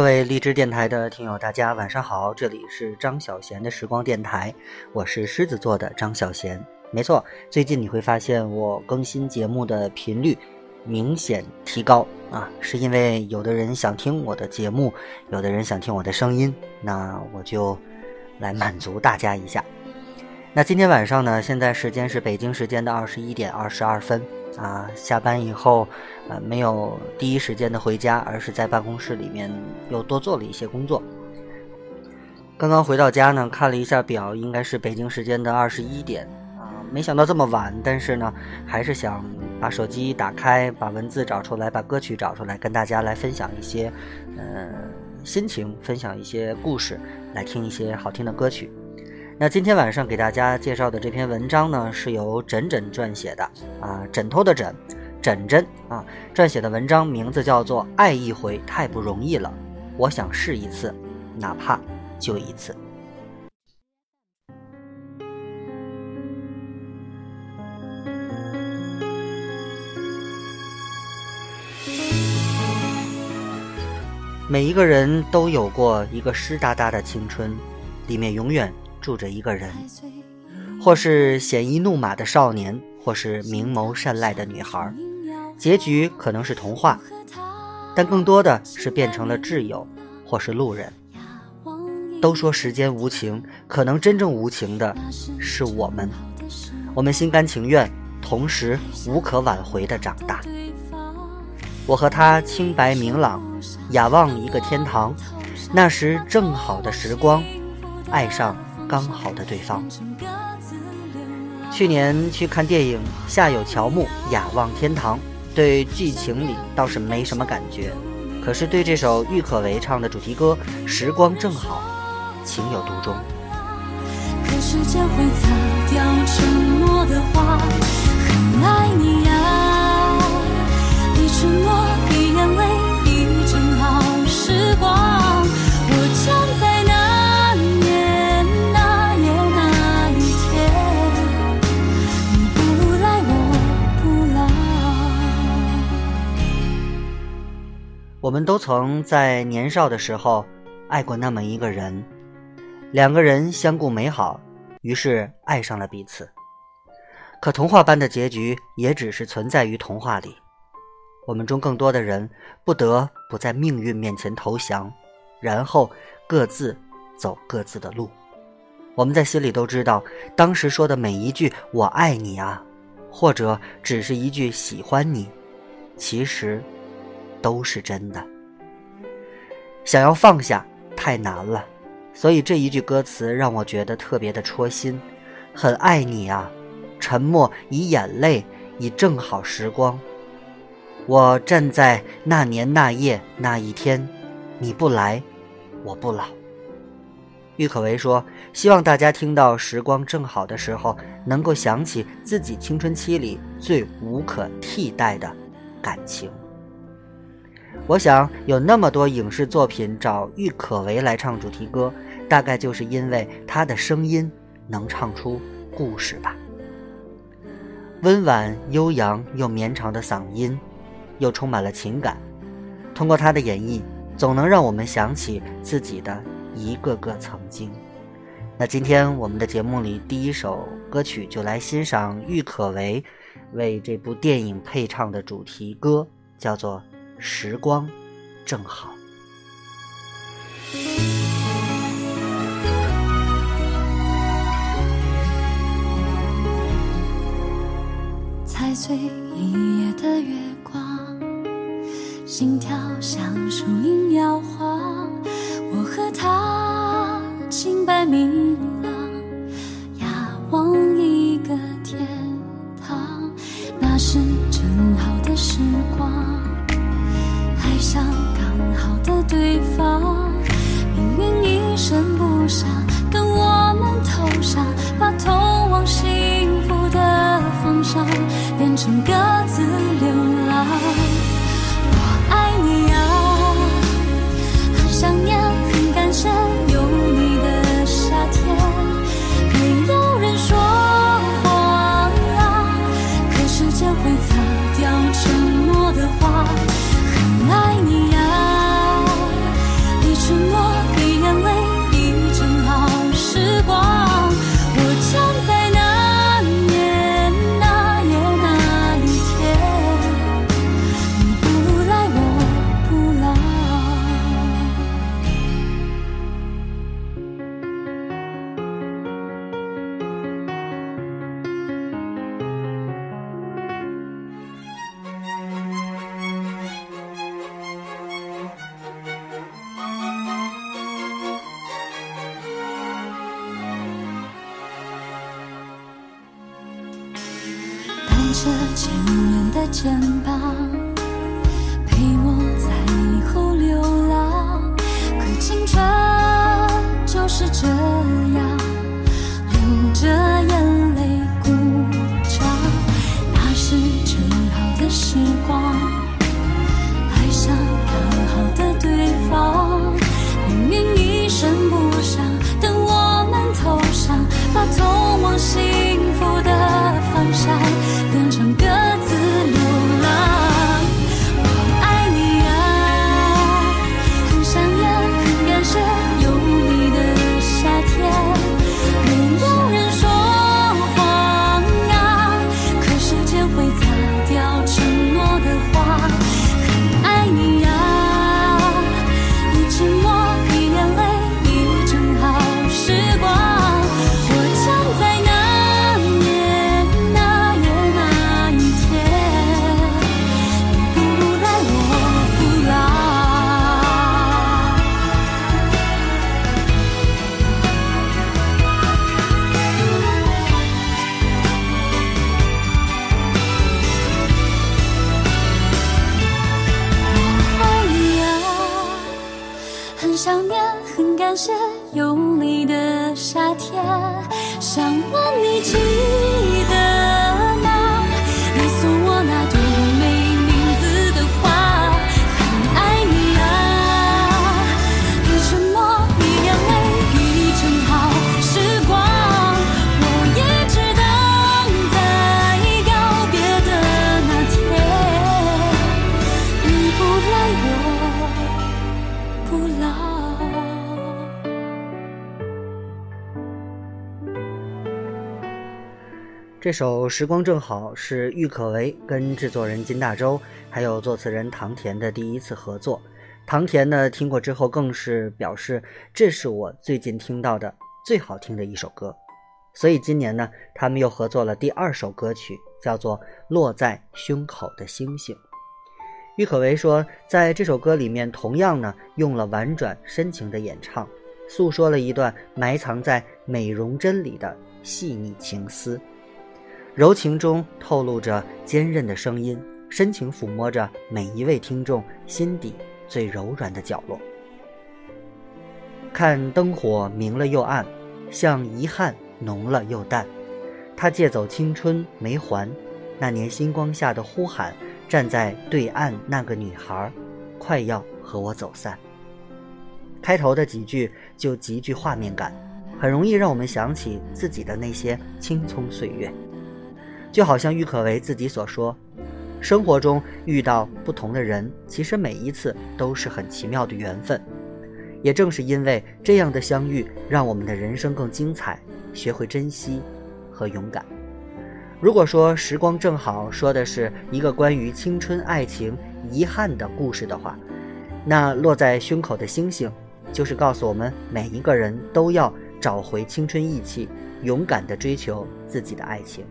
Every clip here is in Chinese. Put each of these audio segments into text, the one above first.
各位荔枝电台的听友，大家晚上好，这里是张小贤的时光电台，我是狮子座的张小贤。没错，最近你会发现我更新节目的频率明显提高啊，是因为有的人想听我的节目，有的人想听我的声音，那我就来满足大家一下。那今天晚上呢，现在时间是北京时间的二十一点二十二分。啊，下班以后，呃，没有第一时间的回家，而是在办公室里面又多做了一些工作。刚刚回到家呢，看了一下表，应该是北京时间的二十一点啊，没想到这么晚，但是呢，还是想把手机打开，把文字找出来，把歌曲找出来，跟大家来分享一些，呃，心情，分享一些故事，来听一些好听的歌曲。那今天晚上给大家介绍的这篇文章呢，是由枕枕撰写的啊，枕头的枕，枕枕啊，撰写的文章名字叫做《爱一回太不容易了》，我想试一次，哪怕就一次。每一个人都有过一个湿哒哒的青春，里面永远。住着一个人，或是鲜衣怒马的少年，或是明眸善睐的女孩，结局可能是童话，但更多的是变成了挚友，或是路人。都说时间无情，可能真正无情的是我们。我们心甘情愿，同时无可挽回的长大。我和他清白明朗，仰望一个天堂，那时正好的时光，爱上。刚好的对方。去年去看电影《夏有乔木，雅望天堂》，对剧情里倒是没什么感觉，可是对这首郁可唯唱的主题歌《时光正好》，情有独钟。可时间会擦掉沉默的话，很爱你呀，一沉默，一眼泪，们都曾在年少的时候爱过那么一个人，两个人相顾美好，于是爱上了彼此。可童话般的结局也只是存在于童话里。我们中更多的人不得不在命运面前投降，然后各自走各自的路。我们在心里都知道，当时说的每一句“我爱你啊”，或者只是一句“喜欢你”，其实。都是真的。想要放下太难了，所以这一句歌词让我觉得特别的戳心。很爱你啊，沉默以眼泪，以正好时光。我站在那年那夜那一天，你不来，我不老。郁可唯说：“希望大家听到时光正好的时候，能够想起自己青春期里最无可替代的感情。”我想有那么多影视作品找郁可唯来唱主题歌，大概就是因为她的声音能唱出故事吧。温婉悠扬又绵长的嗓音，又充满了情感。通过她的演绎，总能让我们想起自己的一个个曾经。那今天我们的节目里第一首歌曲就来欣赏郁可唯为这部电影配唱的主题歌，叫做。时光正好，踩碎一夜的月光，心跳像树影摇晃。我和他清白明变成各自流浪。着前面的肩膀，有你的夏天。想问你这首《时光正好》是郁可唯跟制作人金大洲还有作词人唐田的第一次合作。唐田呢听过之后更是表示，这是我最近听到的最好听的一首歌。所以今年呢，他们又合作了第二首歌曲，叫做《落在胸口的星星》。郁可唯说，在这首歌里面，同样呢用了婉转深情的演唱，诉说了一段埋藏在美容针里的细腻情思。柔情中透露着坚韧的声音，深情抚摸着每一位听众心底最柔软的角落。看灯火明了又暗，像遗憾浓了又淡。他借走青春没还，那年星光下的呼喊，站在对岸那个女孩，快要和我走散。开头的几句就极具画面感，很容易让我们想起自己的那些青葱岁月。就好像郁可唯自己所说，生活中遇到不同的人，其实每一次都是很奇妙的缘分。也正是因为这样的相遇，让我们的人生更精彩，学会珍惜和勇敢。如果说时光正好说的是一个关于青春、爱情、遗憾的故事的话，那落在胸口的星星，就是告诉我们每一个人都要找回青春意气，勇敢地追求自己的爱情。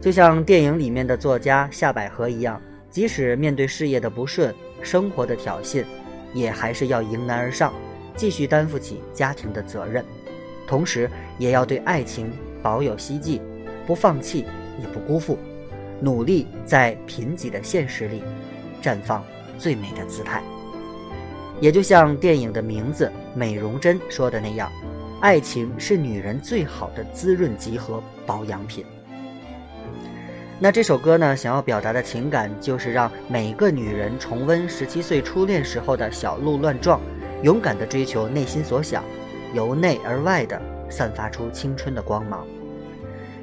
就像电影里面的作家夏百合一样，即使面对事业的不顺、生活的挑衅，也还是要迎难而上，继续担负起家庭的责任，同时也要对爱情保有希冀，不放弃也不辜负，努力在贫瘠的现实里绽放最美的姿态。也就像电影的名字《美容针》说的那样，爱情是女人最好的滋润剂和保养品。那这首歌呢，想要表达的情感就是让每个女人重温十七岁初恋时候的小鹿乱撞，勇敢地追求内心所想，由内而外的散发出青春的光芒。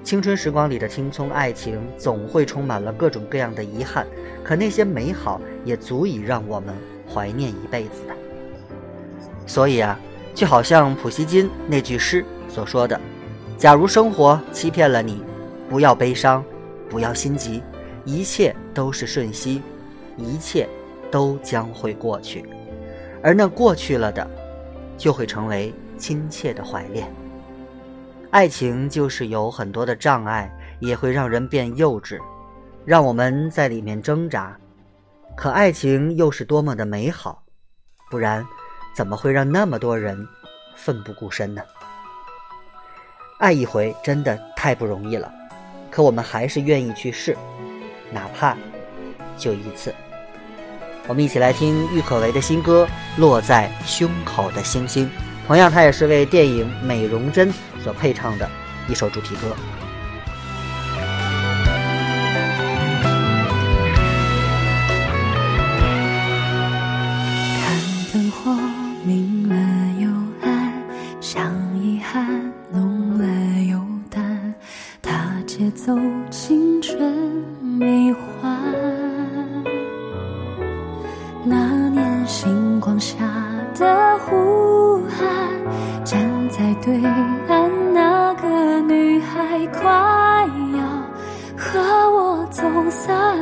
青春时光里的青葱爱情总会充满了各种各样的遗憾，可那些美好也足以让我们怀念一辈子的。所以啊，就好像普希金那句诗所说的：“假如生活欺骗了你，不要悲伤。”不要心急，一切都是瞬息，一切都将会过去，而那过去了的，就会成为亲切的怀恋。爱情就是有很多的障碍，也会让人变幼稚，让我们在里面挣扎。可爱情又是多么的美好，不然怎么会让那么多人奋不顾身呢？爱一回真的太不容易了。可我们还是愿意去试，哪怕就一次。我们一起来听郁可唯的新歌《落在胸口的星星》，同样，它也是为电影《美容针》所配唱的一首主题歌。风散。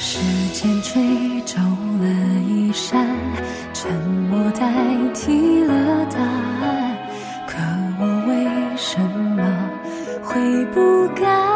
时间吹皱了衣衫，沉默代替了答案。可我为什么会不甘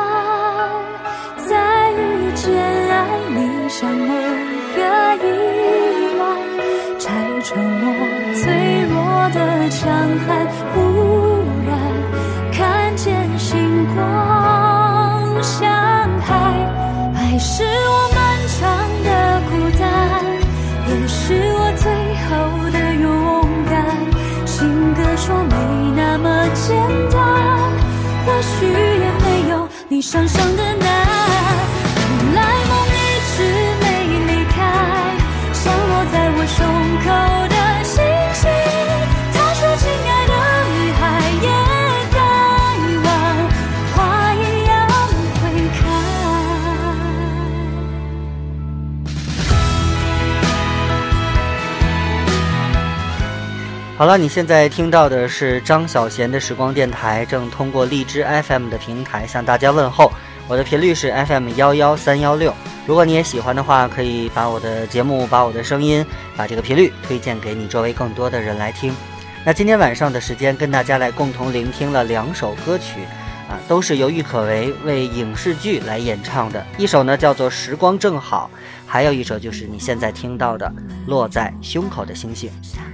好了，你现在听到的是张小贤的时光电台，正通过荔枝 FM 的平台向大家问候。我的频率是 FM 幺幺三幺六。如果你也喜欢的话，可以把我的节目、把我的声音、把这个频率推荐给你周围更多的人来听。那今天晚上的时间，跟大家来共同聆听了两首歌曲，啊，都是由郁可唯为影视剧来演唱的。一首呢叫做《时光正好》，还有一首就是你现在听到的《落在胸口的星星》。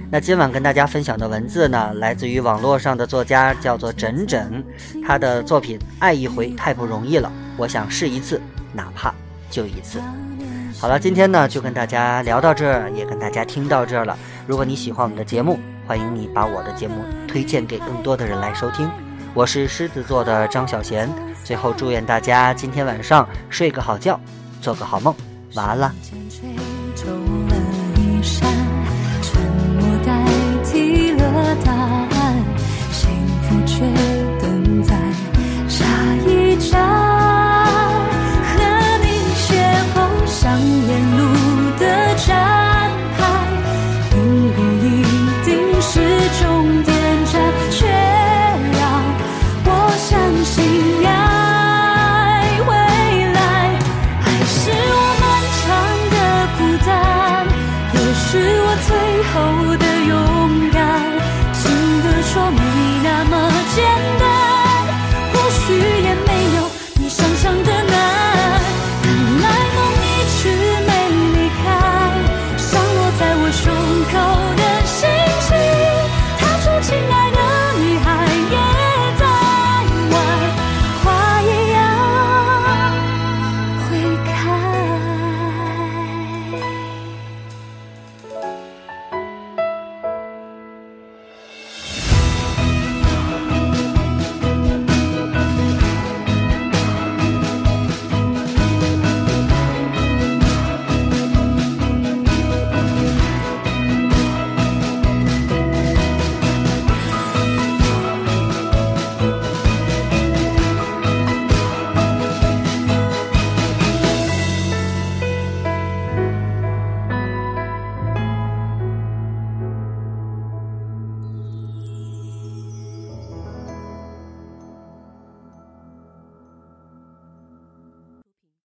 那今晚跟大家分享的文字呢，来自于网络上的作家叫做枕枕，他的作品《爱一回太不容易了》，我想试一次，哪怕就一次。好了，今天呢就跟大家聊到这儿，也跟大家听到这儿了。如果你喜欢我们的节目，欢迎你把我的节目推荐给更多的人来收听。我是狮子座的张小贤，最后祝愿大家今天晚上睡个好觉，做个好梦，晚安啦。